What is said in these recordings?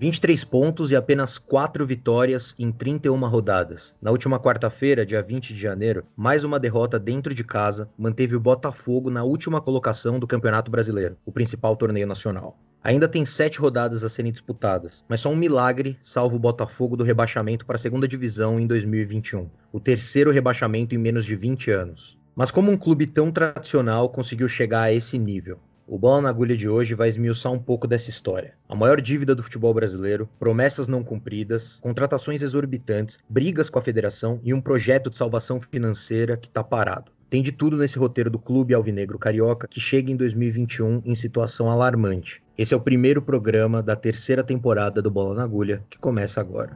23 pontos e apenas 4 vitórias em 31 rodadas. Na última quarta-feira, dia 20 de janeiro, mais uma derrota dentro de casa manteve o Botafogo na última colocação do Campeonato Brasileiro, o principal torneio nacional. Ainda tem sete rodadas a serem disputadas, mas só um milagre salva o Botafogo do rebaixamento para a segunda divisão em 2021, o terceiro rebaixamento em menos de 20 anos. Mas como um clube tão tradicional conseguiu chegar a esse nível? O Bola na Agulha de hoje vai esmiuçar um pouco dessa história. A maior dívida do futebol brasileiro, promessas não cumpridas, contratações exorbitantes, brigas com a federação e um projeto de salvação financeira que está parado. Tem de tudo nesse roteiro do Clube Alvinegro Carioca que chega em 2021 em situação alarmante. Esse é o primeiro programa da terceira temporada do Bola na Agulha que começa agora.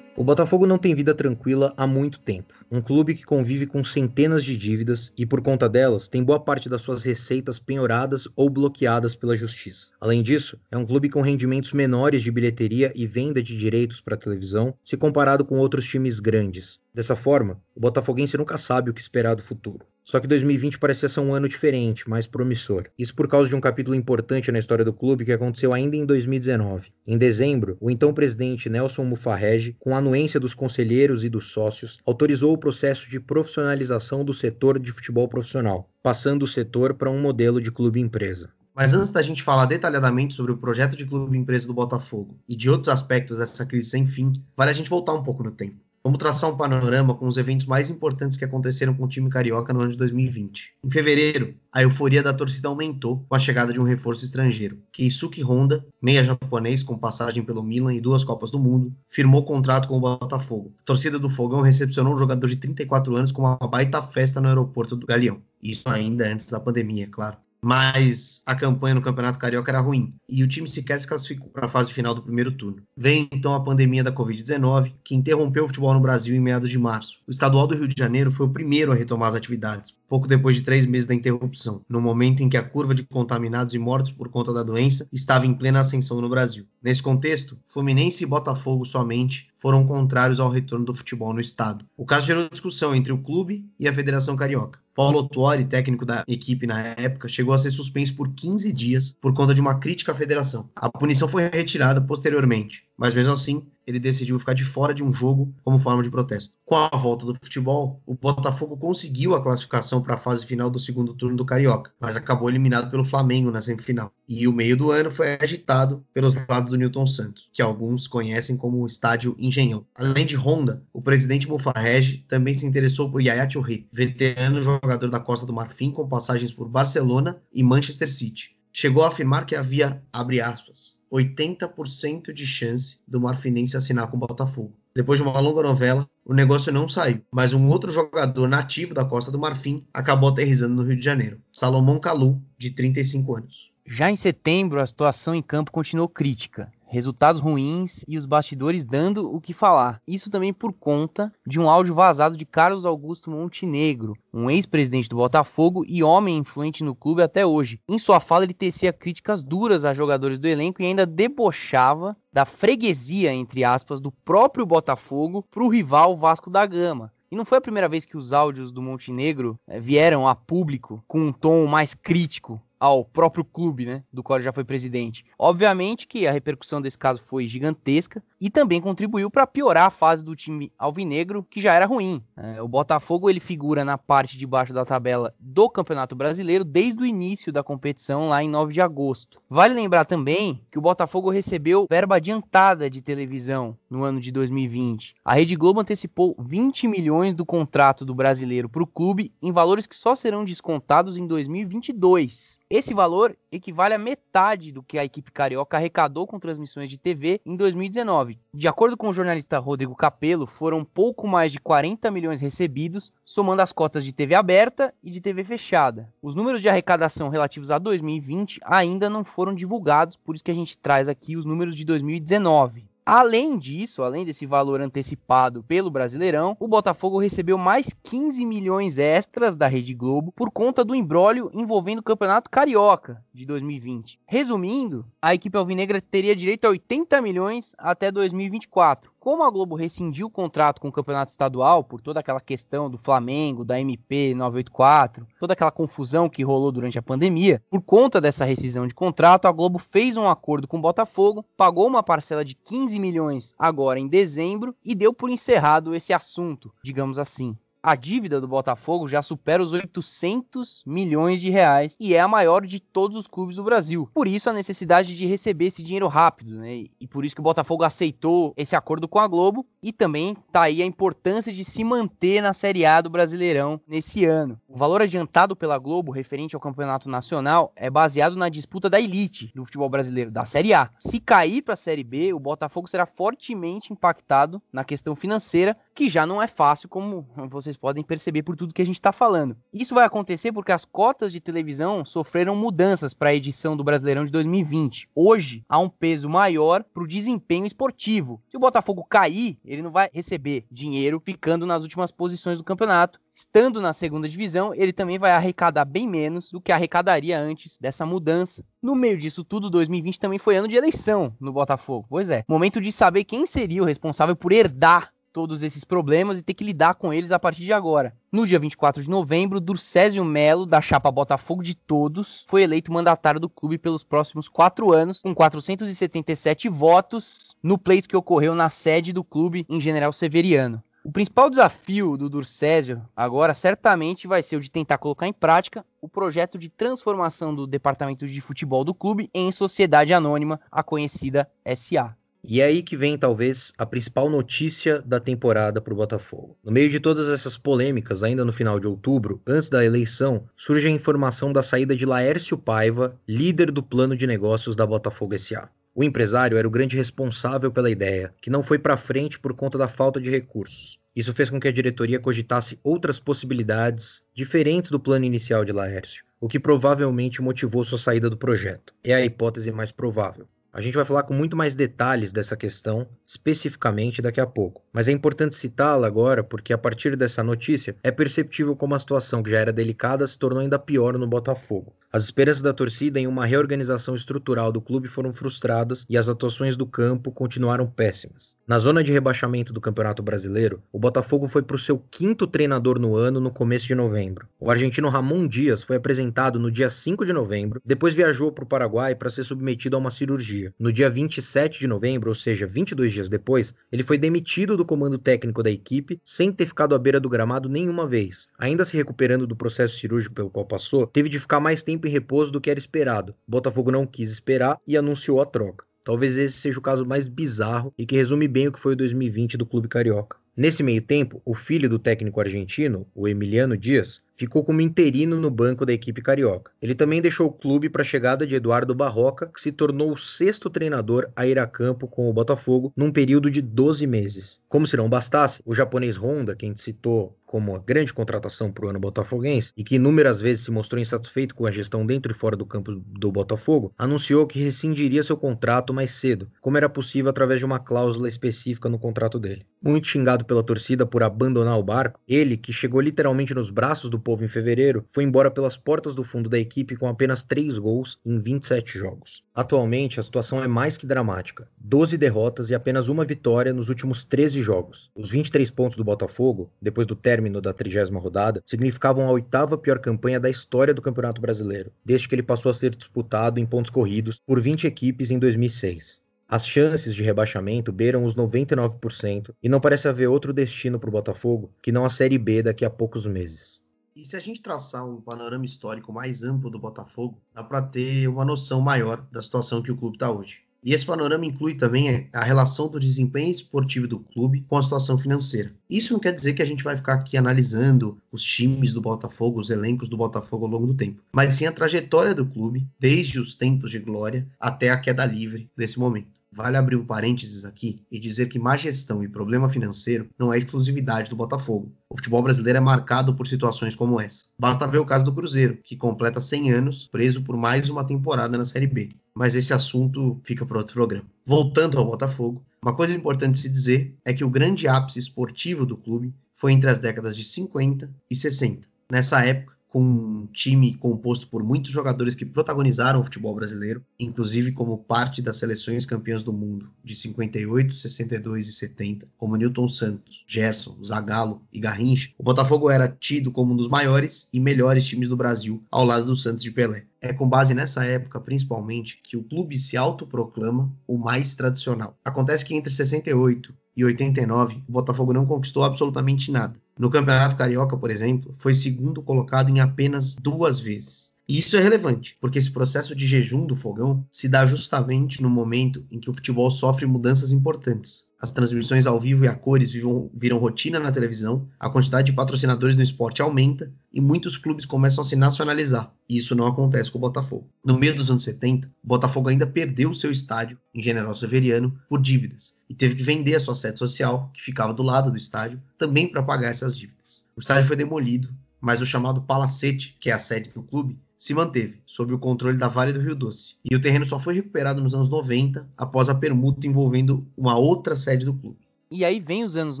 O Botafogo não tem vida tranquila há muito tempo. Um clube que convive com centenas de dívidas e, por conta delas, tem boa parte das suas receitas penhoradas ou bloqueadas pela justiça. Além disso, é um clube com rendimentos menores de bilheteria e venda de direitos para televisão, se comparado com outros times grandes. Dessa forma, o botafoguense nunca sabe o que esperar do futuro. Só que 2020 parece ser um ano diferente, mais promissor. Isso por causa de um capítulo importante na história do clube que aconteceu ainda em 2019. Em dezembro, o então presidente Nelson Mufarrege, com a anuência dos conselheiros e dos sócios, autorizou o processo de profissionalização do setor de futebol profissional, passando o setor para um modelo de clube-empresa. Mas antes da gente falar detalhadamente sobre o projeto de clube-empresa do Botafogo e de outros aspectos dessa crise sem fim, vale a gente voltar um pouco no tempo. Vamos traçar um panorama com os eventos mais importantes que aconteceram com o time carioca no ano de 2020. Em fevereiro, a euforia da torcida aumentou com a chegada de um reforço estrangeiro. Keisuke Honda, meia japonês com passagem pelo Milan e duas Copas do Mundo, firmou contrato com o Botafogo. A torcida do Fogão recepcionou um jogador de 34 anos com uma baita festa no aeroporto do Galeão. Isso ainda antes da pandemia, é claro mas a campanha no Campeonato Carioca era ruim e o time sequer se classificou para a fase final do primeiro turno. Vem então a pandemia da Covid-19, que interrompeu o futebol no Brasil em meados de março. O estadual do Rio de Janeiro foi o primeiro a retomar as atividades, pouco depois de três meses da interrupção, no momento em que a curva de contaminados e mortos por conta da doença estava em plena ascensão no Brasil. Nesse contexto, Fluminense e Botafogo somente foram contrários ao retorno do futebol no estado. O caso gerou discussão entre o clube e a Federação Carioca. Paulo Tuori, técnico da equipe na época, chegou a ser suspenso por 15 dias por conta de uma crítica à federação. A punição foi retirada posteriormente, mas mesmo assim, ele decidiu ficar de fora de um jogo como forma de protesto. Com a volta do futebol, o Botafogo conseguiu a classificação para a fase final do segundo turno do Carioca, mas acabou eliminado pelo Flamengo na semifinal. E o meio do ano foi agitado pelos lados do Newton Santos, que alguns conhecem como o Estádio Engenhão. Além de Honda, o presidente Mufarrege também se interessou por Yaya Touré, veterano jogador da Costa do Marfim com passagens por Barcelona e Manchester City. Chegou a afirmar que havia, abre aspas, 80% de chance do Marfinense assinar com o Botafogo. Depois de uma longa novela, o negócio não saiu, mas um outro jogador nativo da Costa do Marfim acabou aterrizando no Rio de Janeiro, Salomão Calu, de 35 anos. Já em setembro, a situação em campo continuou crítica resultados ruins e os bastidores dando o que falar. Isso também por conta de um áudio vazado de Carlos Augusto Montenegro, um ex-presidente do Botafogo e homem influente no clube até hoje. Em sua fala, ele tecia críticas duras a jogadores do elenco e ainda debochava da freguesia, entre aspas, do próprio Botafogo para o rival Vasco da Gama. E não foi a primeira vez que os áudios do Montenegro é, vieram a público com um tom mais crítico ao próprio clube, né, do qual ele já foi presidente. Obviamente que a repercussão desse caso foi gigantesca e também contribuiu para piorar a fase do time alvinegro, que já era ruim. É, o Botafogo ele figura na parte de baixo da tabela do Campeonato Brasileiro desde o início da competição lá em 9 de agosto. Vale lembrar também que o Botafogo recebeu verba adiantada de televisão no ano de 2020. A Rede Globo antecipou 20 milhões do contrato do brasileiro para o clube em valores que só serão descontados em 2022. Esse valor equivale a metade do que a equipe carioca arrecadou com transmissões de TV em 2019. De acordo com o jornalista Rodrigo Capello, foram pouco mais de 40 milhões recebidos, somando as cotas de TV aberta e de TV fechada. Os números de arrecadação relativos a 2020 ainda não foram divulgados, por isso que a gente traz aqui os números de 2019. Além disso, além desse valor antecipado pelo Brasileirão, o Botafogo recebeu mais 15 milhões extras da Rede Globo por conta do embrólio envolvendo o Campeonato Carioca de 2020. Resumindo, a equipe alvinegra teria direito a 80 milhões até 2024. Como a Globo rescindiu o contrato com o Campeonato Estadual por toda aquela questão do Flamengo, da MP 984, toda aquela confusão que rolou durante a pandemia, por conta dessa rescisão de contrato, a Globo fez um acordo com o Botafogo, pagou uma parcela de 15 milhões agora em dezembro e deu por encerrado esse assunto, digamos assim a dívida do Botafogo já supera os 800 milhões de reais e é a maior de todos os clubes do Brasil. Por isso a necessidade de receber esse dinheiro rápido, né? E por isso que o Botafogo aceitou esse acordo com a Globo e também tá aí a importância de se manter na Série A do Brasileirão nesse ano. O valor adiantado pela Globo referente ao Campeonato Nacional é baseado na disputa da elite do futebol brasileiro, da Série A. Se cair para a Série B, o Botafogo será fortemente impactado na questão financeira, que já não é fácil, como vocês podem perceber por tudo que a gente está falando. Isso vai acontecer porque as cotas de televisão sofreram mudanças para a edição do Brasileirão de 2020. Hoje há um peso maior para o desempenho esportivo. Se o Botafogo cair, ele não vai receber dinheiro ficando nas últimas posições do campeonato. Estando na segunda divisão, ele também vai arrecadar bem menos do que arrecadaria antes dessa mudança. No meio disso tudo, 2020 também foi ano de eleição no Botafogo. Pois é, momento de saber quem seria o responsável por herdar todos esses problemas e ter que lidar com eles a partir de agora. No dia 24 de novembro, Durcésio Melo, da chapa Botafogo de Todos, foi eleito mandatário do clube pelos próximos quatro anos, com 477 votos, no pleito que ocorreu na sede do clube em General Severiano. O principal desafio do Durcésio agora certamente vai ser o de tentar colocar em prática o projeto de transformação do departamento de futebol do clube em sociedade anônima, a conhecida SA. E é aí que vem, talvez, a principal notícia da temporada para o Botafogo. No meio de todas essas polêmicas, ainda no final de outubro, antes da eleição, surge a informação da saída de Laércio Paiva, líder do plano de negócios da Botafogo SA. O empresário era o grande responsável pela ideia, que não foi para frente por conta da falta de recursos. Isso fez com que a diretoria cogitasse outras possibilidades diferentes do plano inicial de Laércio, o que provavelmente motivou sua saída do projeto. É a hipótese mais provável. A gente vai falar com muito mais detalhes dessa questão, especificamente daqui a pouco. Mas é importante citá-la agora porque, a partir dessa notícia, é perceptível como a situação que já era delicada se tornou ainda pior no Botafogo. As esperanças da torcida em uma reorganização estrutural do clube foram frustradas e as atuações do campo continuaram péssimas. Na zona de rebaixamento do Campeonato Brasileiro, o Botafogo foi para o seu quinto treinador no ano no começo de novembro. O argentino Ramon Dias foi apresentado no dia 5 de novembro, depois viajou para o Paraguai para ser submetido a uma cirurgia. No dia 27 de novembro, ou seja, 22 dias depois, ele foi demitido do comando técnico da equipe sem ter ficado à beira do gramado nenhuma vez. Ainda se recuperando do processo cirúrgico pelo qual passou, teve de ficar mais tempo em repouso do que era esperado. Botafogo não quis esperar e anunciou a troca. Talvez esse seja o caso mais bizarro e que resume bem o que foi o 2020 do clube carioca. Nesse meio tempo, o filho do técnico argentino, o Emiliano Dias, ficou como interino no banco da equipe carioca. Ele também deixou o clube para a chegada de Eduardo Barroca, que se tornou o sexto treinador a ir a campo com o Botafogo num período de 12 meses. Como se não bastasse, o japonês Honda, que a gente citou como uma grande contratação para o ano botafoguense e que inúmeras vezes se mostrou insatisfeito com a gestão dentro e fora do campo do Botafogo, anunciou que rescindiria seu contrato mais cedo, como era possível através de uma cláusula específica no contrato dele. Muito xingado pela torcida por abandonar o barco, ele, que chegou literalmente nos braços do povo em fevereiro, foi embora pelas portas do fundo da equipe com apenas 3 gols em 27 jogos. Atualmente, a situação é mais que dramática. 12 derrotas e apenas uma vitória nos últimos 13 jogos. Os 23 pontos do Botafogo, depois do término da trigésima rodada, significavam a oitava pior campanha da história do Campeonato Brasileiro, desde que ele passou a ser disputado em pontos corridos por 20 equipes em 2006. As chances de rebaixamento beiram os 99% e não parece haver outro destino para o Botafogo que não a Série B daqui a poucos meses. E se a gente traçar um panorama histórico mais amplo do Botafogo, dá para ter uma noção maior da situação que o clube está hoje. E esse panorama inclui também a relação do desempenho esportivo do clube com a situação financeira. Isso não quer dizer que a gente vai ficar aqui analisando os times do Botafogo, os elencos do Botafogo ao longo do tempo, mas sim a trajetória do clube, desde os tempos de glória até a queda livre desse momento. Vale abrir um parênteses aqui e dizer que má gestão e problema financeiro não é exclusividade do Botafogo. O futebol brasileiro é marcado por situações como essa. Basta ver o caso do Cruzeiro, que completa 100 anos preso por mais uma temporada na Série B. Mas esse assunto fica para outro programa. Voltando ao Botafogo, Uma coisa importante se dizer é que o grande ápice esportivo do clube foi entre as décadas de 50 e 60. Nessa época, um time composto por muitos jogadores que protagonizaram o futebol brasileiro, inclusive como parte das seleções campeãs do mundo de 58, 62 e 70, como Newton Santos, Gerson, Zagallo e Garrincha, o Botafogo era tido como um dos maiores e melhores times do Brasil, ao lado do Santos de Pelé. É com base nessa época, principalmente, que o clube se autoproclama o mais tradicional. Acontece que entre 68 e 89, o Botafogo não conquistou absolutamente nada. No Campeonato Carioca, por exemplo, foi segundo colocado em apenas duas vezes. E isso é relevante, porque esse processo de jejum do fogão se dá justamente no momento em que o futebol sofre mudanças importantes. As transmissões ao vivo e a cores viram, viram rotina na televisão, a quantidade de patrocinadores no esporte aumenta e muitos clubes começam a se nacionalizar. E isso não acontece com o Botafogo. No meio dos anos 70, o Botafogo ainda perdeu seu estádio, em General Severiano, por dívidas e teve que vender a sua sede social, que ficava do lado do estádio, também para pagar essas dívidas. O estádio foi demolido, mas o chamado Palacete, que é a sede do clube, se manteve sob o controle da Vale do Rio Doce. E o terreno só foi recuperado nos anos 90, após a permuta envolvendo uma outra sede do clube. E aí vem os anos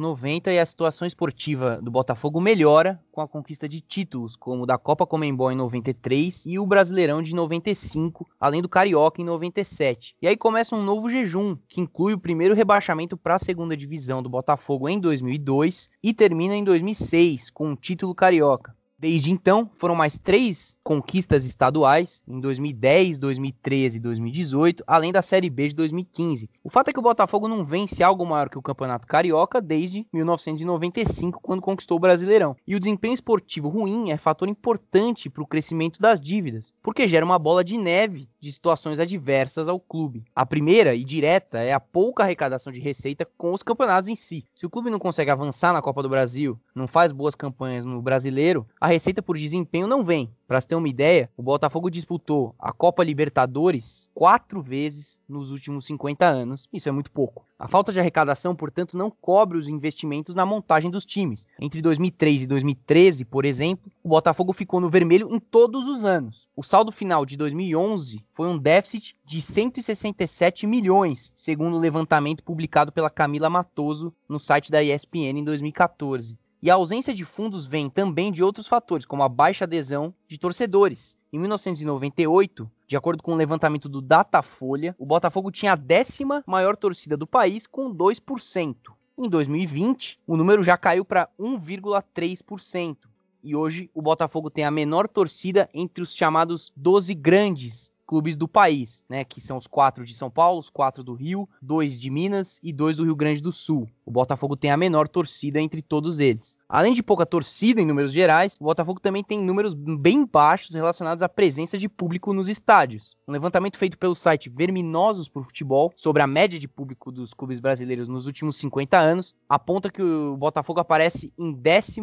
90 e a situação esportiva do Botafogo melhora com a conquista de títulos, como o da Copa Comembol em 93 e o Brasileirão de 95, além do Carioca em 97. E aí começa um novo jejum, que inclui o primeiro rebaixamento para a segunda divisão do Botafogo em 2002 e termina em 2006 com um título carioca. Desde então, foram mais três conquistas estaduais, em 2010, 2013 e 2018, além da Série B de 2015. O fato é que o Botafogo não vence algo maior que o Campeonato Carioca desde 1995, quando conquistou o Brasileirão. E o desempenho esportivo ruim é fator importante para o crescimento das dívidas, porque gera uma bola de neve de situações adversas ao clube. A primeira e direta é a pouca arrecadação de receita com os campeonatos em si. Se o clube não consegue avançar na Copa do Brasil, não faz boas campanhas no Brasileiro, a receita por desempenho não vem. Para ter uma ideia, o Botafogo disputou a Copa Libertadores quatro vezes nos últimos 50 anos. Isso é muito pouco. A falta de arrecadação, portanto, não cobre os investimentos na montagem dos times. Entre 2003 e 2013, por exemplo, o Botafogo ficou no vermelho em todos os anos. O saldo final de 2011 foi um déficit de 167 milhões, segundo o levantamento publicado pela Camila Matoso no site da ESPN em 2014. E a ausência de fundos vem também de outros fatores, como a baixa adesão de torcedores. Em 1998, de acordo com o um levantamento do Datafolha, o Botafogo tinha a décima maior torcida do país, com 2%. Em 2020, o número já caiu para 1,3%. E hoje o Botafogo tem a menor torcida entre os chamados 12 grandes, clubes do país, né? Que são os quatro de São Paulo, os quatro do Rio, dois de Minas e dois do Rio Grande do Sul. O Botafogo tem a menor torcida entre todos eles. Além de pouca torcida em números gerais, o Botafogo também tem números bem baixos relacionados à presença de público nos estádios. Um levantamento feito pelo site Verminosos por Futebol sobre a média de público dos clubes brasileiros nos últimos 50 anos aponta que o Botafogo aparece em 16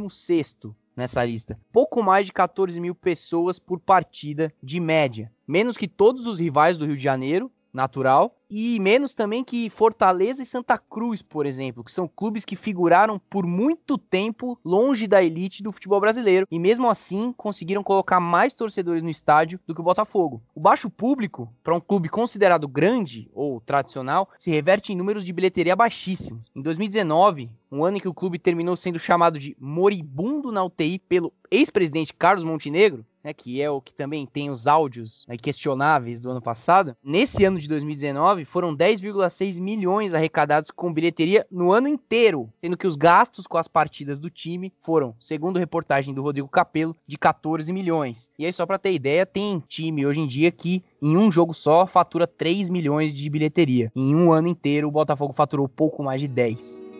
nessa lista. Pouco mais de 14 mil pessoas por partida de média. Menos que todos os rivais do Rio de Janeiro, natural, e menos também que Fortaleza e Santa Cruz, por exemplo, que são clubes que figuraram por muito tempo longe da elite do futebol brasileiro e mesmo assim conseguiram colocar mais torcedores no estádio do que o Botafogo. O baixo público, para um clube considerado grande ou tradicional, se reverte em números de bilheteria baixíssimos. Em 2019, um ano em que o clube terminou sendo chamado de moribundo na UTI pelo ex-presidente Carlos Montenegro, né, que é o que também tem os áudios né, questionáveis do ano passado. Nesse ano de 2019, foram 10,6 milhões arrecadados com bilheteria no ano inteiro, sendo que os gastos com as partidas do time foram, segundo reportagem do Rodrigo Capello, de 14 milhões. E aí, só para ter ideia, tem time hoje em dia que em um jogo só fatura 3 milhões de bilheteria. Em um ano inteiro, o Botafogo faturou pouco mais de 10.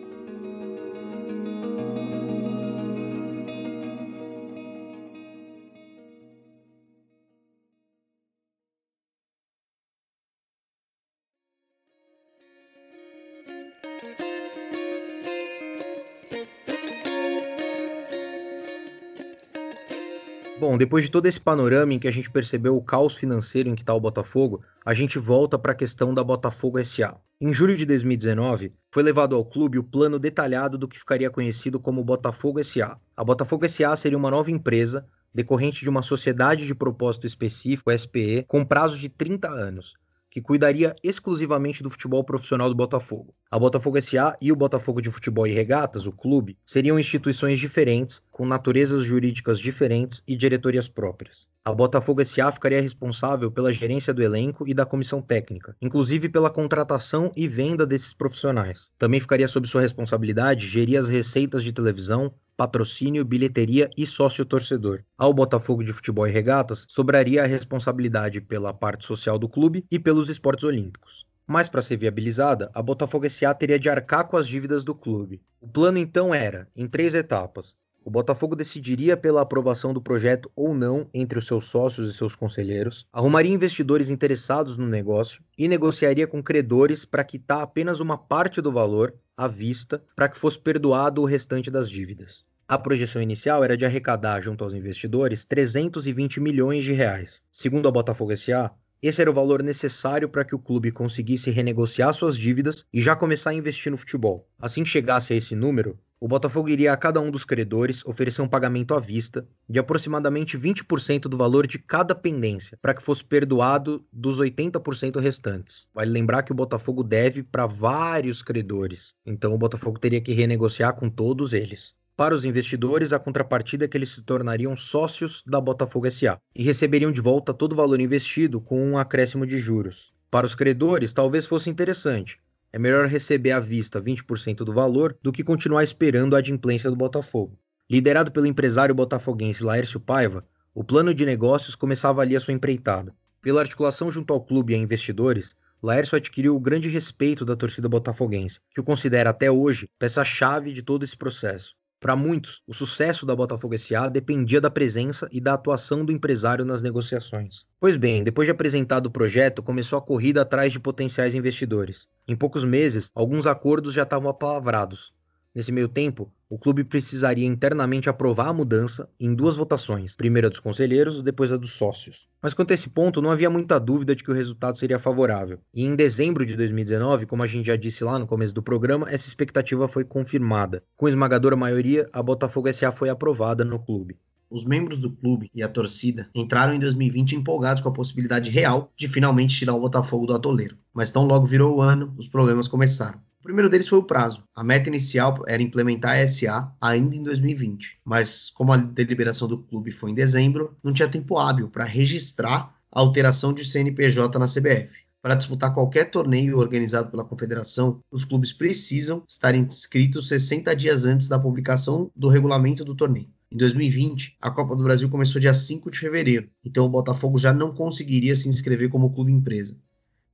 Bom, depois de todo esse panorama em que a gente percebeu o caos financeiro em que está o Botafogo, a gente volta para a questão da Botafogo SA. Em julho de 2019, foi levado ao clube o plano detalhado do que ficaria conhecido como Botafogo SA. A Botafogo SA seria uma nova empresa decorrente de uma sociedade de propósito específico, SPE, com prazo de 30 anos, que cuidaria exclusivamente do futebol profissional do Botafogo. A Botafogo SA e o Botafogo de Futebol e Regatas, o clube, seriam instituições diferentes, com naturezas jurídicas diferentes e diretorias próprias. A Botafogo SA ficaria responsável pela gerência do elenco e da comissão técnica, inclusive pela contratação e venda desses profissionais. Também ficaria sob sua responsabilidade gerir as receitas de televisão, patrocínio, bilheteria e sócio-torcedor. Ao Botafogo de Futebol e Regatas sobraria a responsabilidade pela parte social do clube e pelos esportes olímpicos. Mas para ser viabilizada, a Botafogo SA teria de arcar com as dívidas do clube. O plano então era, em três etapas, o Botafogo decidiria pela aprovação do projeto ou não entre os seus sócios e seus conselheiros, arrumaria investidores interessados no negócio e negociaria com credores para quitar apenas uma parte do valor à vista para que fosse perdoado o restante das dívidas. A projeção inicial era de arrecadar junto aos investidores 320 milhões de reais. Segundo a Botafogo SA, esse era o valor necessário para que o clube conseguisse renegociar suas dívidas e já começar a investir no futebol. Assim que chegasse a esse número, o Botafogo iria a cada um dos credores oferecer um pagamento à vista de aproximadamente 20% do valor de cada pendência, para que fosse perdoado dos 80% restantes. Vale lembrar que o Botafogo deve para vários credores, então o Botafogo teria que renegociar com todos eles. Para os investidores, a contrapartida é que eles se tornariam sócios da Botafogo SA e receberiam de volta todo o valor investido com um acréscimo de juros. Para os credores, talvez fosse interessante, é melhor receber à vista 20% do valor do que continuar esperando a adimplência do Botafogo. Liderado pelo empresário botafoguense Laércio Paiva, o plano de negócios começava ali a sua empreitada. Pela articulação junto ao clube e a investidores, Laércio adquiriu o grande respeito da torcida botafoguense, que o considera até hoje peça-chave de todo esse processo. Para muitos, o sucesso da Botafogo SA dependia da presença e da atuação do empresário nas negociações. Pois bem, depois de apresentado o projeto, começou a corrida atrás de potenciais investidores. Em poucos meses, alguns acordos já estavam apalavrados. Nesse meio tempo, o clube precisaria internamente aprovar a mudança em duas votações, primeiro a dos conselheiros, depois a dos sócios. Mas quanto a esse ponto, não havia muita dúvida de que o resultado seria favorável. E em dezembro de 2019, como a gente já disse lá no começo do programa, essa expectativa foi confirmada. Com esmagadora maioria, a Botafogo SA foi aprovada no clube. Os membros do clube e a torcida entraram em 2020 empolgados com a possibilidade real de finalmente tirar o Botafogo do atoleiro. Mas tão logo virou o ano, os problemas começaram. O primeiro deles foi o prazo. A meta inicial era implementar a SA ainda em 2020, mas como a deliberação do clube foi em dezembro, não tinha tempo hábil para registrar a alteração de CNPJ na CBF. Para disputar qualquer torneio organizado pela confederação, os clubes precisam estar inscritos 60 dias antes da publicação do regulamento do torneio. Em 2020, a Copa do Brasil começou dia 5 de fevereiro, então o Botafogo já não conseguiria se inscrever como clube empresa.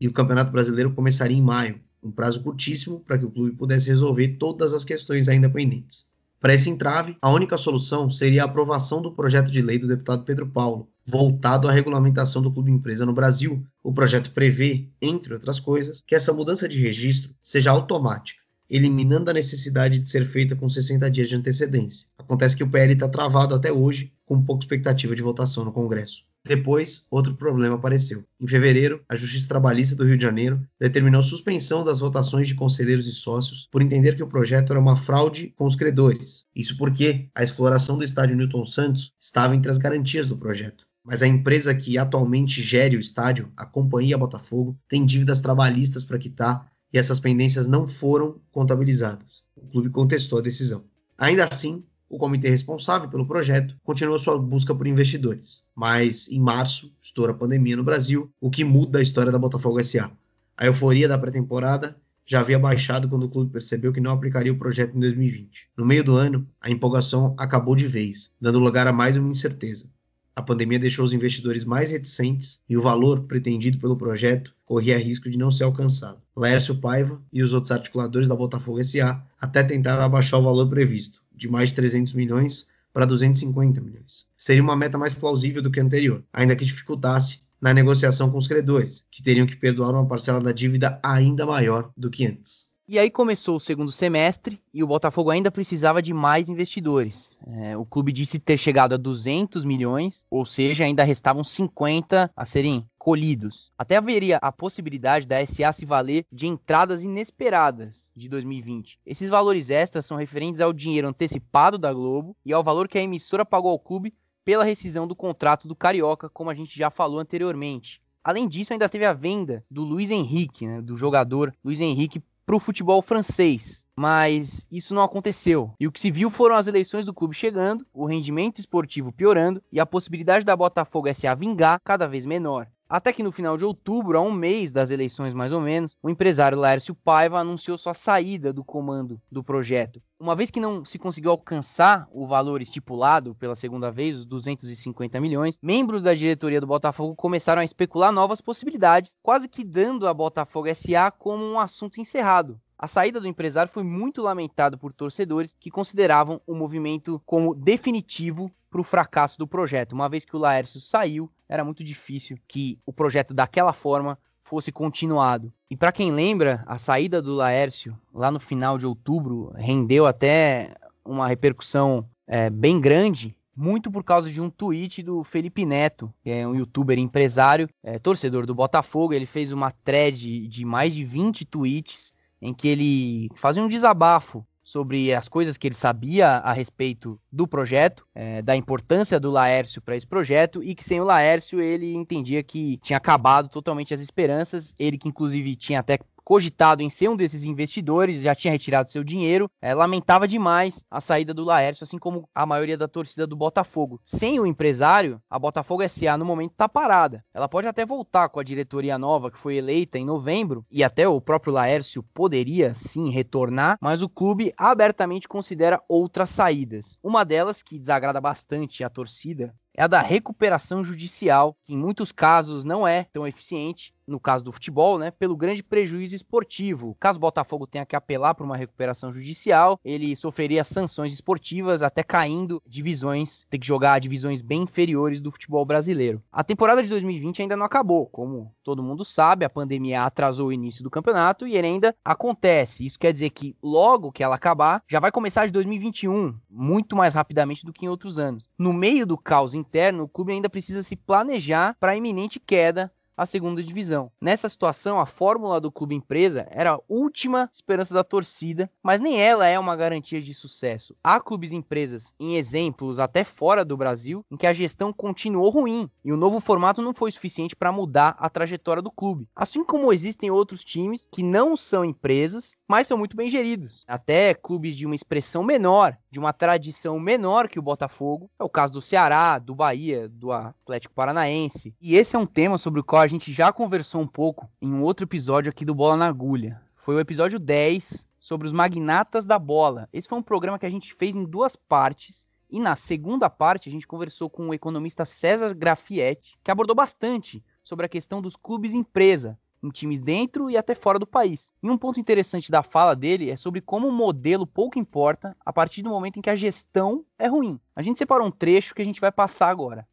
E o Campeonato Brasileiro começaria em maio, um prazo curtíssimo para que o clube pudesse resolver todas as questões ainda pendentes. Para esse entrave, a única solução seria a aprovação do projeto de lei do deputado Pedro Paulo, voltado à regulamentação do clube empresa no Brasil. O projeto prevê, entre outras coisas, que essa mudança de registro seja automática, eliminando a necessidade de ser feita com 60 dias de antecedência. Acontece que o PL está travado até hoje, com pouca expectativa de votação no Congresso. Depois, outro problema apareceu. Em fevereiro, a Justiça Trabalhista do Rio de Janeiro determinou suspensão das votações de conselheiros e sócios por entender que o projeto era uma fraude com os credores. Isso porque a exploração do estádio Newton Santos estava entre as garantias do projeto. Mas a empresa que atualmente gere o estádio, a Companhia Botafogo, tem dívidas trabalhistas para quitar e essas pendências não foram contabilizadas. O clube contestou a decisão. Ainda assim, o comitê responsável pelo projeto continuou sua busca por investidores. Mas em março, estoura a pandemia no Brasil, o que muda a história da Botafogo SA. A euforia da pré-temporada já havia baixado quando o clube percebeu que não aplicaria o projeto em 2020. No meio do ano, a empolgação acabou de vez, dando lugar a mais uma incerteza. A pandemia deixou os investidores mais reticentes e o valor pretendido pelo projeto corria risco de não ser alcançado. Laércio Paiva e os outros articuladores da Botafogo SA até tentaram abaixar o valor previsto, de mais de 300 milhões para 250 milhões. Seria uma meta mais plausível do que a anterior, ainda que dificultasse na negociação com os credores, que teriam que perdoar uma parcela da dívida ainda maior do que antes. E aí começou o segundo semestre e o Botafogo ainda precisava de mais investidores. É, o clube disse ter chegado a 200 milhões, ou seja, ainda restavam 50 a serem colhidos. Até haveria a possibilidade da SA se valer de entradas inesperadas de 2020. Esses valores extras são referentes ao dinheiro antecipado da Globo e ao valor que a emissora pagou ao clube pela rescisão do contrato do Carioca, como a gente já falou anteriormente. Além disso, ainda teve a venda do Luiz Henrique, né, do jogador Luiz Henrique para o futebol francês. Mas isso não aconteceu. E o que se viu foram as eleições do clube chegando, o rendimento esportivo piorando e a possibilidade da Botafogo SA vingar cada vez menor. Até que no final de outubro, a um mês das eleições mais ou menos, o empresário Laércio Paiva anunciou sua saída do comando do projeto. Uma vez que não se conseguiu alcançar o valor estipulado pela segunda vez, os 250 milhões, membros da diretoria do Botafogo começaram a especular novas possibilidades, quase que dando a Botafogo SA como um assunto encerrado. A saída do empresário foi muito lamentado por torcedores que consideravam o movimento como definitivo para o fracasso do projeto. Uma vez que o Laércio saiu, era muito difícil que o projeto daquela forma fosse continuado. E para quem lembra, a saída do Laércio lá no final de outubro rendeu até uma repercussão é, bem grande, muito por causa de um tweet do Felipe Neto, que é um youtuber empresário, é, torcedor do Botafogo. Ele fez uma thread de mais de 20 tweets em que ele fazia um desabafo sobre as coisas que ele sabia a respeito do projeto, é, da importância do Laércio para esse projeto e que sem o Laércio ele entendia que tinha acabado totalmente as esperanças. Ele que inclusive tinha até cogitado em ser um desses investidores, já tinha retirado seu dinheiro, é, lamentava demais a saída do Laércio, assim como a maioria da torcida do Botafogo. Sem o empresário, a Botafogo SA no momento está parada. Ela pode até voltar com a diretoria nova que foi eleita em novembro, e até o próprio Laércio poderia sim retornar, mas o clube abertamente considera outras saídas. Uma delas, que desagrada bastante a torcida, é a da recuperação judicial, que em muitos casos não é tão eficiente, no caso do futebol, né, pelo grande prejuízo esportivo. Caso o Botafogo tenha que apelar para uma recuperação judicial, ele sofreria sanções esportivas, até caindo divisões, ter que jogar divisões bem inferiores do futebol brasileiro. A temporada de 2020 ainda não acabou, como todo mundo sabe, a pandemia atrasou o início do campeonato e ele ainda acontece. Isso quer dizer que logo que ela acabar, já vai começar de 2021, muito mais rapidamente do que em outros anos. No meio do caos interno, o clube ainda precisa se planejar para a iminente queda à segunda divisão. Nessa situação, a fórmula do clube empresa era a última esperança da torcida, mas nem ela é uma garantia de sucesso. Há clubes empresas em exemplos até fora do Brasil em que a gestão continuou ruim e o novo formato não foi suficiente para mudar a trajetória do clube. Assim como existem outros times que não são empresas, mas são muito bem geridos. Até clubes de uma expressão menor, de uma tradição menor que o Botafogo. É o caso do Ceará, do Bahia, do Atlético Paranaense. E esse é um tema sobre o qual a gente já conversou um pouco em um outro episódio aqui do Bola na Agulha. Foi o episódio 10 sobre os magnatas da bola. Esse foi um programa que a gente fez em duas partes. E na segunda parte a gente conversou com o economista César Grafietti, que abordou bastante sobre a questão dos clubes empresa, em times dentro e até fora do país. E um ponto interessante da fala dele é sobre como o modelo pouco importa a partir do momento em que a gestão é ruim. A gente separou um trecho que a gente vai passar agora.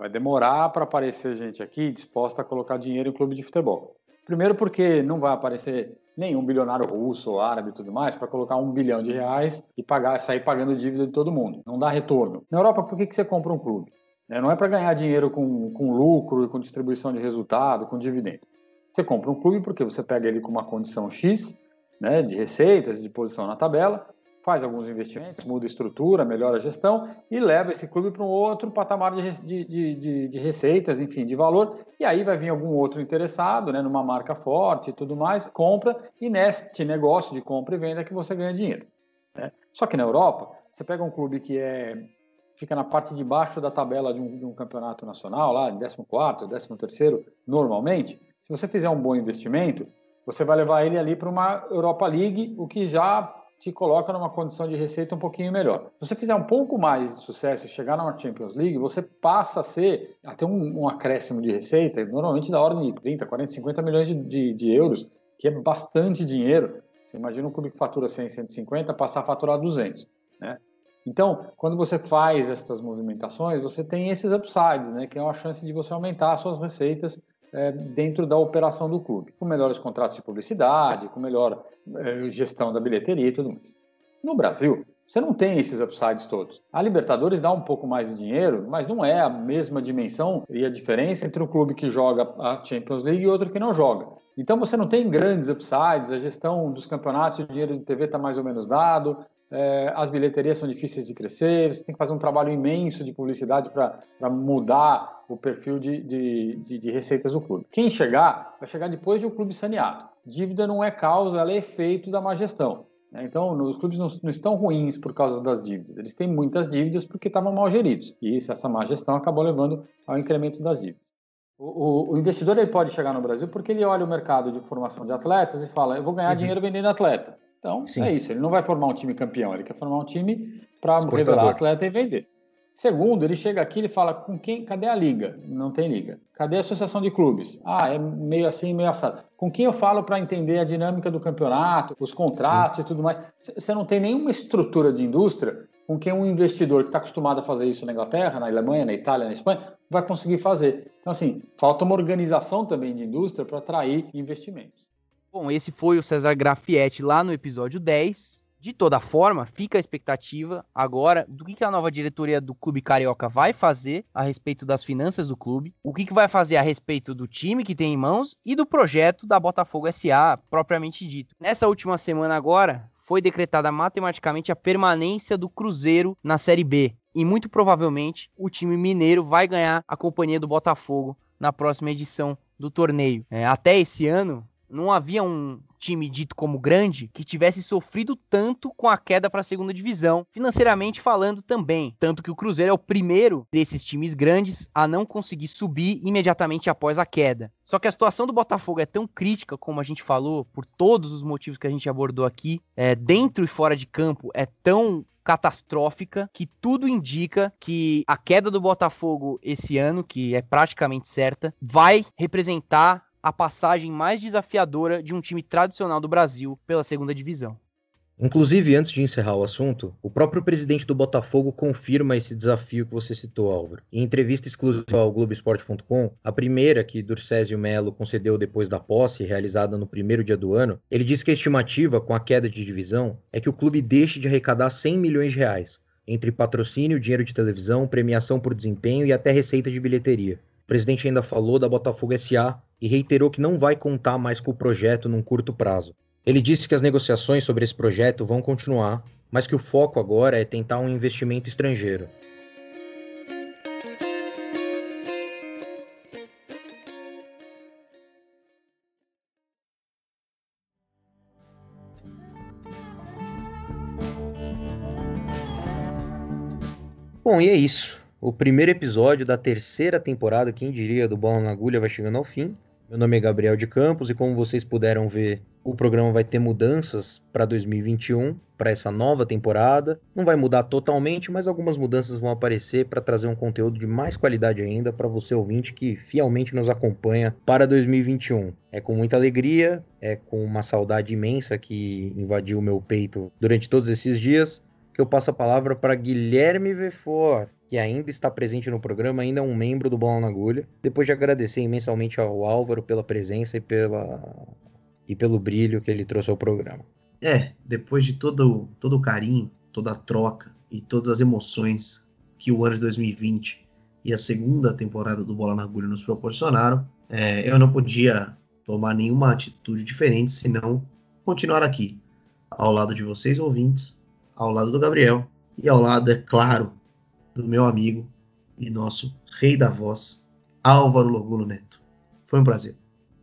Vai demorar para aparecer gente aqui disposta a colocar dinheiro em clube de futebol. Primeiro porque não vai aparecer nenhum bilionário russo árabe e tudo mais para colocar um bilhão de reais e pagar, sair pagando dívida de todo mundo. Não dá retorno. Na Europa, por que, que você compra um clube? É, não é para ganhar dinheiro com, com lucro com distribuição de resultado, com dividendo. Você compra um clube porque você pega ele com uma condição X, né, de receitas, de posição na tabela, faz alguns investimentos, muda a estrutura, melhora a gestão e leva esse clube para um outro patamar de, de, de, de, receitas, enfim, de valor. E aí vai vir algum outro interessado, né, numa marca forte e tudo mais, compra e neste negócio de compra e venda que você ganha dinheiro. Né? Só que na Europa, você pega um clube que é fica na parte de baixo da tabela de um, de um campeonato nacional, lá em 14º, 13º, normalmente, se você fizer um bom investimento, você vai levar ele ali para uma Europa League, o que já te coloca numa condição de receita um pouquinho melhor. Se você fizer um pouco mais de sucesso e chegar numa Champions League, você passa a ser, até um, um acréscimo de receita, normalmente da ordem de 30, 40, 50 milhões de, de, de euros, que é bastante dinheiro. Você imagina um clube que fatura 100, 150, passar a faturar 200, né? Então, quando você faz essas movimentações, você tem esses upsides, né, que é uma chance de você aumentar as suas receitas é, dentro da operação do clube, com melhores contratos de publicidade, com melhor é, gestão da bilheteria e tudo mais. No Brasil, você não tem esses upsides todos. A Libertadores dá um pouco mais de dinheiro, mas não é a mesma dimensão e a diferença entre um clube que joga a Champions League e outro que não joga. Então você não tem grandes upsides, a gestão dos campeonatos, o dinheiro de TV está mais ou menos dado, é, as bilheterias são difíceis de crescer, você tem que fazer um trabalho imenso de publicidade para mudar o perfil de, de, de, de, receitas do clube. Quem chegar, vai chegar depois de o um clube saneado. Dívida não é causa, ela é efeito da má gestão. Né? Então, os clubes não, não, estão ruins por causa das dívidas. Eles têm muitas dívidas porque estavam mal geridos. E isso, essa má gestão acabou levando ao incremento das dívidas. O, o, o, investidor ele pode chegar no Brasil porque ele olha o mercado de formação de atletas e fala: eu vou ganhar uhum. dinheiro vendendo atleta. Então, Sim. é isso. Ele não vai formar um time campeão, ele quer formar um time para revelar atleta e vender. Segundo, ele chega aqui e fala: com quem? Cadê a liga? Não tem liga. Cadê a associação de clubes? Ah, é meio assim, meio assado. Com quem eu falo para entender a dinâmica do campeonato, os contratos Sim. e tudo mais? Você não tem nenhuma estrutura de indústria com quem um investidor que está acostumado a fazer isso na Inglaterra, na Alemanha, na Itália, na Espanha, vai conseguir fazer. Então, assim, falta uma organização também de indústria para atrair investimentos. Bom, esse foi o César Grafietti lá no episódio 10. De toda forma, fica a expectativa agora do que, a nova diretoria do Clube Carioca vai fazer a respeito das finanças do clube, o que, vai fazer a respeito do time que tem em mãos e do projeto da Botafogo SA propriamente dito. Nessa última semana agora, foi decretada matematicamente a permanência do Cruzeiro na Série B. E muito provavelmente o time mineiro vai ganhar a companhia do Botafogo na próxima edição do torneio. É, até esse ano, não havia um time dito como grande que tivesse sofrido tanto com a queda para a segunda divisão, financeiramente falando também. Tanto que o Cruzeiro é o primeiro desses times grandes a não conseguir subir imediatamente após a queda. Só que a situação do Botafogo é tão crítica, como a gente falou, por todos os motivos que a gente abordou aqui, é, dentro e fora de campo, é tão catastrófica que tudo indica que a queda do Botafogo esse ano, que é praticamente certa, vai representar a passagem mais desafiadora de um time tradicional do Brasil pela segunda divisão. Inclusive, antes de encerrar o assunto, o próprio presidente do Botafogo confirma esse desafio que você citou, Álvaro. Em entrevista exclusiva ao Globoesporte.com, a primeira que Durcésio Melo concedeu depois da posse, realizada no primeiro dia do ano, ele disse que a estimativa com a queda de divisão é que o clube deixe de arrecadar 100 milhões de reais, entre patrocínio, dinheiro de televisão, premiação por desempenho e até receita de bilheteria. O presidente ainda falou da Botafogo SA e reiterou que não vai contar mais com o projeto num curto prazo. Ele disse que as negociações sobre esse projeto vão continuar, mas que o foco agora é tentar um investimento estrangeiro. Bom, e é isso. O primeiro episódio da terceira temporada, quem diria, do Bola na Agulha vai chegando ao fim. Meu nome é Gabriel de Campos e como vocês puderam ver, o programa vai ter mudanças para 2021, para essa nova temporada. Não vai mudar totalmente, mas algumas mudanças vão aparecer para trazer um conteúdo de mais qualidade ainda para você ouvinte que fielmente nos acompanha para 2021. É com muita alegria, é com uma saudade imensa que invadiu o meu peito durante todos esses dias que eu passo a palavra para Guilherme Vefor que ainda está presente no programa, ainda é um membro do Bola na Agulha. Depois de agradecer imensamente ao Álvaro pela presença e, pela... e pelo brilho que ele trouxe ao programa. É, depois de todo, todo o carinho, toda a troca e todas as emoções que o ano de 2020 e a segunda temporada do Bola na Agulha nos proporcionaram, é, eu não podia tomar nenhuma atitude diferente senão continuar aqui, ao lado de vocês ouvintes, ao lado do Gabriel e ao lado, é claro, do meu amigo e nosso rei da voz, Álvaro Logulo Neto. Foi um prazer.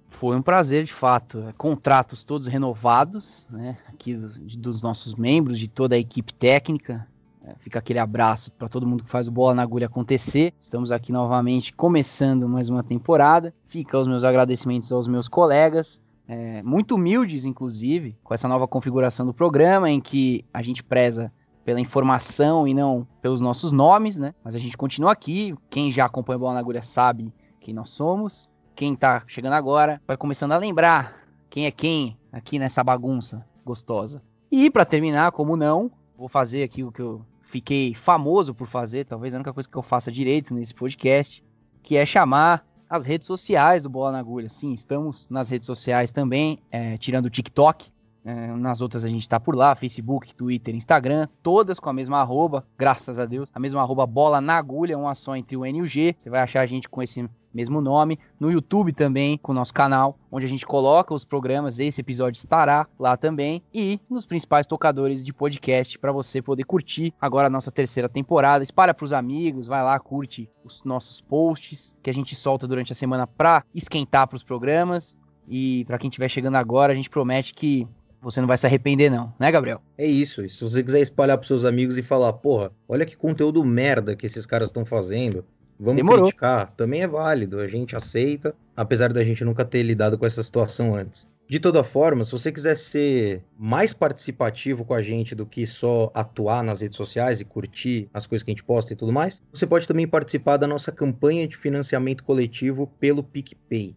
Foi um prazer, de fato. É, contratos todos renovados, né? Aqui dos, nossos membros, de toda a equipe técnica. É, fica aquele abraço para todo mundo que faz o Bola na Agulha acontecer. Estamos aqui novamente começando mais uma temporada. Fica os meus agradecimentos aos meus colegas, é, muito humildes, inclusive, com essa nova configuração do programa, em que a gente preza pela informação e não pelos nossos nomes, né? Mas a gente continua aqui. Quem já acompanha o Bola na Agulha sabe quem nós somos. Quem tá chegando agora vai começando a lembrar quem é quem aqui nessa bagunça gostosa. E para terminar, como não, vou fazer aqui o que eu fiquei famoso por fazer, talvez a única coisa que eu faça direito nesse podcast, que é chamar as redes sociais do Bola na Agulha. Sim, estamos nas redes sociais também, é, tirando o TikTok, nas outras a gente tá por lá, Facebook, Twitter, Instagram, todas com a mesma arroba, graças a Deus. A mesma arroba bola na agulha, uma só entre o N e o G. Você vai achar a gente com esse mesmo nome. No YouTube também, com o nosso canal, onde a gente coloca os programas. Esse episódio estará lá também. E nos principais tocadores de podcast para você poder curtir agora a nossa terceira temporada. Espalha para os amigos, vai lá, curte os nossos posts que a gente solta durante a semana para esquentar para os programas. E para quem estiver chegando agora, a gente promete que você não vai se arrepender, não, né, Gabriel? É isso. E se você quiser espalhar pros seus amigos e falar, porra, olha que conteúdo merda que esses caras estão fazendo, Vamos Demorou. criticar, também é válido, a gente aceita, apesar da gente nunca ter lidado com essa situação antes. De toda forma, se você quiser ser mais participativo com a gente do que só atuar nas redes sociais e curtir as coisas que a gente posta e tudo mais, você pode também participar da nossa campanha de financiamento coletivo pelo PicPay.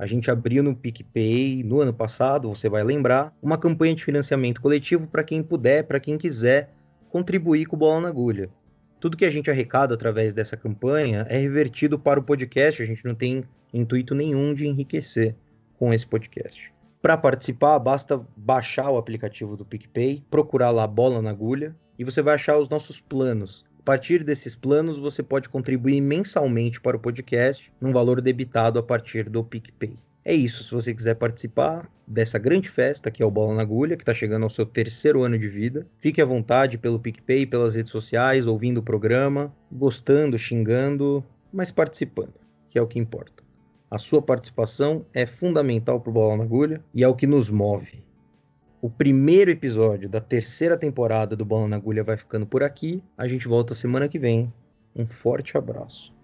A gente abriu no PicPay no ano passado, você vai lembrar, uma campanha de financiamento coletivo para quem puder, para quem quiser contribuir com o Bola na Agulha. Tudo que a gente arrecada através dessa campanha é revertido para o podcast, a gente não tem intuito nenhum de enriquecer com esse podcast. Para participar, basta baixar o aplicativo do PicPay, procurar lá Bola na Agulha e você vai achar os nossos planos. A partir desses planos, você pode contribuir mensalmente para o podcast, num valor debitado a partir do PicPay. É isso, se você quiser participar dessa grande festa que é o Bola na Agulha, que está chegando ao seu terceiro ano de vida, fique à vontade pelo PicPay, pelas redes sociais, ouvindo o programa, gostando, xingando, mas participando, que é o que importa. A sua participação é fundamental para o Bola na Agulha e é o que nos move. O primeiro episódio da terceira temporada do Bola na Agulha vai ficando por aqui. A gente volta semana que vem. Um forte abraço.